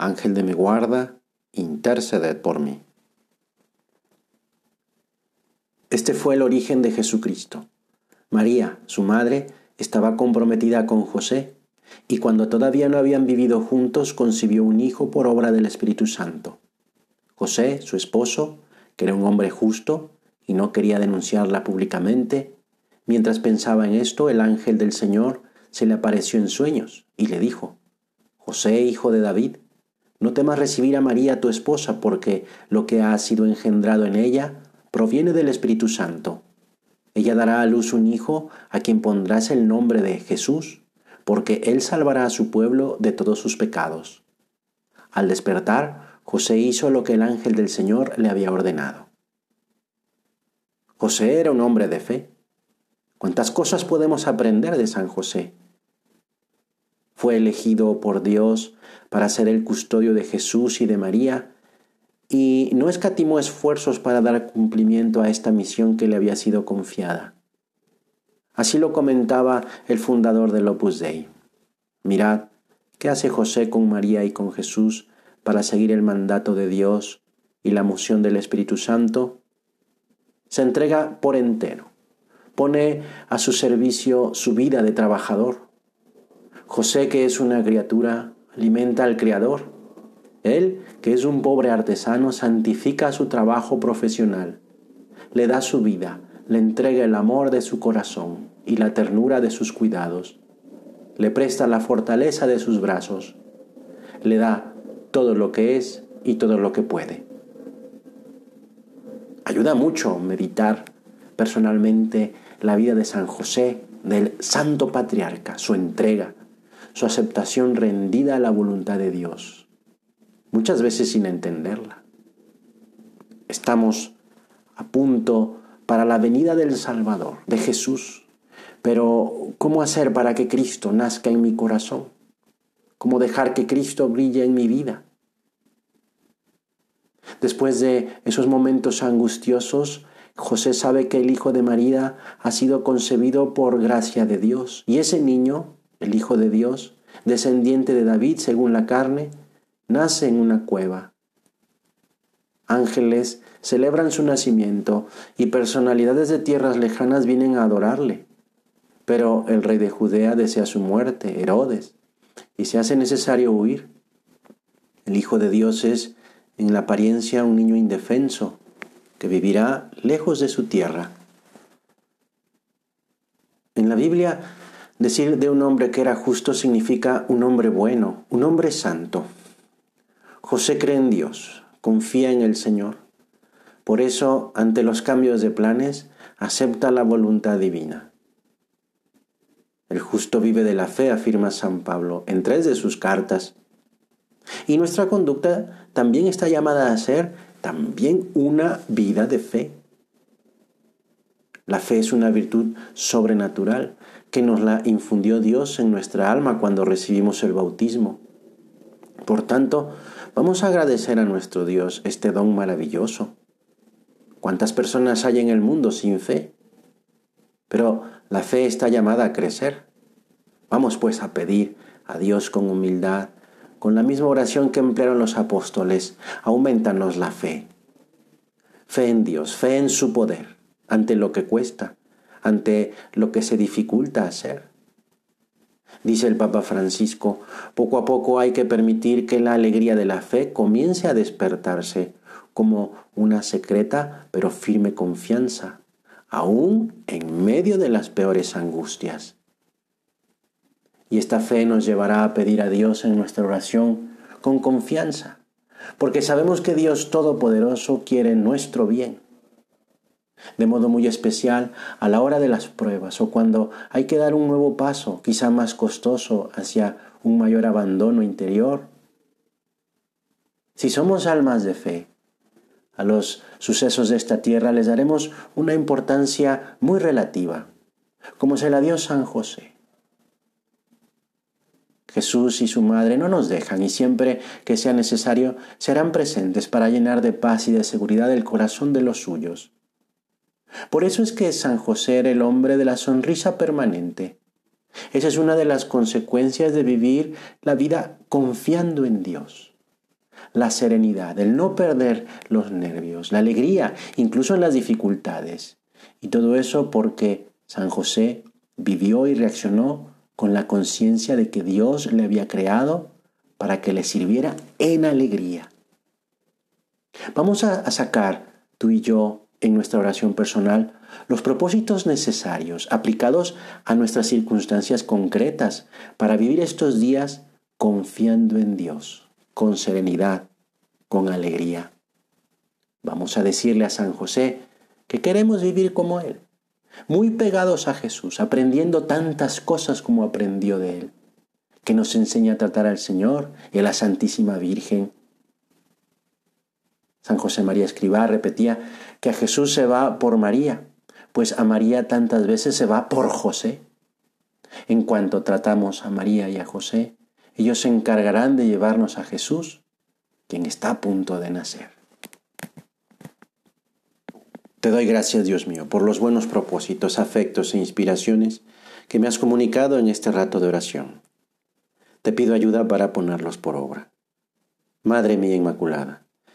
Ángel de mi guarda, interceded por mí. Este fue el origen de Jesucristo. María, su madre, estaba comprometida con José y cuando todavía no habían vivido juntos concibió un hijo por obra del Espíritu Santo. José, su esposo, que era un hombre justo y no quería denunciarla públicamente, mientras pensaba en esto, el ángel del Señor se le apareció en sueños y le dijo, José, hijo de David, no temas recibir a María tu esposa, porque lo que ha sido engendrado en ella proviene del Espíritu Santo. Ella dará a luz un hijo a quien pondrás el nombre de Jesús, porque él salvará a su pueblo de todos sus pecados. Al despertar, José hizo lo que el ángel del Señor le había ordenado. José era un hombre de fe. ¿Cuántas cosas podemos aprender de San José? Fue elegido por Dios para ser el custodio de Jesús y de María, y no escatimó esfuerzos para dar cumplimiento a esta misión que le había sido confiada. Así lo comentaba el fundador del Opus Dei. Mirad, ¿qué hace José con María y con Jesús para seguir el mandato de Dios y la moción del Espíritu Santo? Se entrega por entero, pone a su servicio su vida de trabajador, José, que es una criatura, alimenta al Creador. Él, que es un pobre artesano, santifica su trabajo profesional. Le da su vida, le entrega el amor de su corazón y la ternura de sus cuidados. Le presta la fortaleza de sus brazos. Le da todo lo que es y todo lo que puede. Ayuda mucho meditar personalmente la vida de San José, del Santo Patriarca, su entrega, su aceptación rendida a la voluntad de Dios, muchas veces sin entenderla. Estamos a punto para la venida del Salvador, de Jesús, pero ¿cómo hacer para que Cristo nazca en mi corazón? ¿Cómo dejar que Cristo brille en mi vida? Después de esos momentos angustiosos, José sabe que el Hijo de María ha sido concebido por gracia de Dios y ese niño el Hijo de Dios, descendiente de David según la carne, nace en una cueva. Ángeles celebran su nacimiento y personalidades de tierras lejanas vienen a adorarle. Pero el rey de Judea desea su muerte, Herodes, y se hace necesario huir. El Hijo de Dios es, en la apariencia, un niño indefenso, que vivirá lejos de su tierra. En la Biblia Decir de un hombre que era justo significa un hombre bueno, un hombre santo. José cree en Dios, confía en el Señor. Por eso, ante los cambios de planes, acepta la voluntad divina. El justo vive de la fe, afirma San Pablo en tres de sus cartas. Y nuestra conducta también está llamada a ser también una vida de fe. La fe es una virtud sobrenatural que nos la infundió Dios en nuestra alma cuando recibimos el bautismo. Por tanto, vamos a agradecer a nuestro Dios este don maravilloso. ¿Cuántas personas hay en el mundo sin fe? Pero la fe está llamada a crecer. Vamos pues a pedir a Dios con humildad, con la misma oración que emplearon los apóstoles, aumentanos la fe. Fe en Dios, fe en su poder ante lo que cuesta, ante lo que se dificulta hacer. Dice el Papa Francisco, poco a poco hay que permitir que la alegría de la fe comience a despertarse como una secreta pero firme confianza, aún en medio de las peores angustias. Y esta fe nos llevará a pedir a Dios en nuestra oración con confianza, porque sabemos que Dios Todopoderoso quiere nuestro bien de modo muy especial a la hora de las pruebas o cuando hay que dar un nuevo paso, quizá más costoso, hacia un mayor abandono interior. Si somos almas de fe, a los sucesos de esta tierra les daremos una importancia muy relativa, como se la dio San José. Jesús y su madre no nos dejan y siempre que sea necesario serán presentes para llenar de paz y de seguridad el corazón de los suyos. Por eso es que San José era el hombre de la sonrisa permanente. Esa es una de las consecuencias de vivir la vida confiando en Dios. La serenidad, el no perder los nervios, la alegría, incluso en las dificultades. Y todo eso porque San José vivió y reaccionó con la conciencia de que Dios le había creado para que le sirviera en alegría. Vamos a, sacar tú y yo en nuestra oración personal los propósitos necesarios aplicados a nuestras circunstancias concretas para vivir estos días confiando en Dios, con serenidad, con alegría. Vamos a decirle a San José que queremos vivir como Él, muy pegados a Jesús, aprendiendo tantas cosas como aprendió de Él, que nos enseña a tratar al Señor y a la Santísima Virgen. San José María Escribá repetía que a Jesús se va por María, pues a María tantas veces se va por José. En cuanto tratamos a María y a José, ellos se encargarán de llevarnos a Jesús, quien está a punto de nacer. Te doy gracias, Dios mío, por los buenos propósitos, afectos e inspiraciones que me has comunicado en este rato de oración. Te pido ayuda para ponerlos por obra. Madre mía Inmaculada,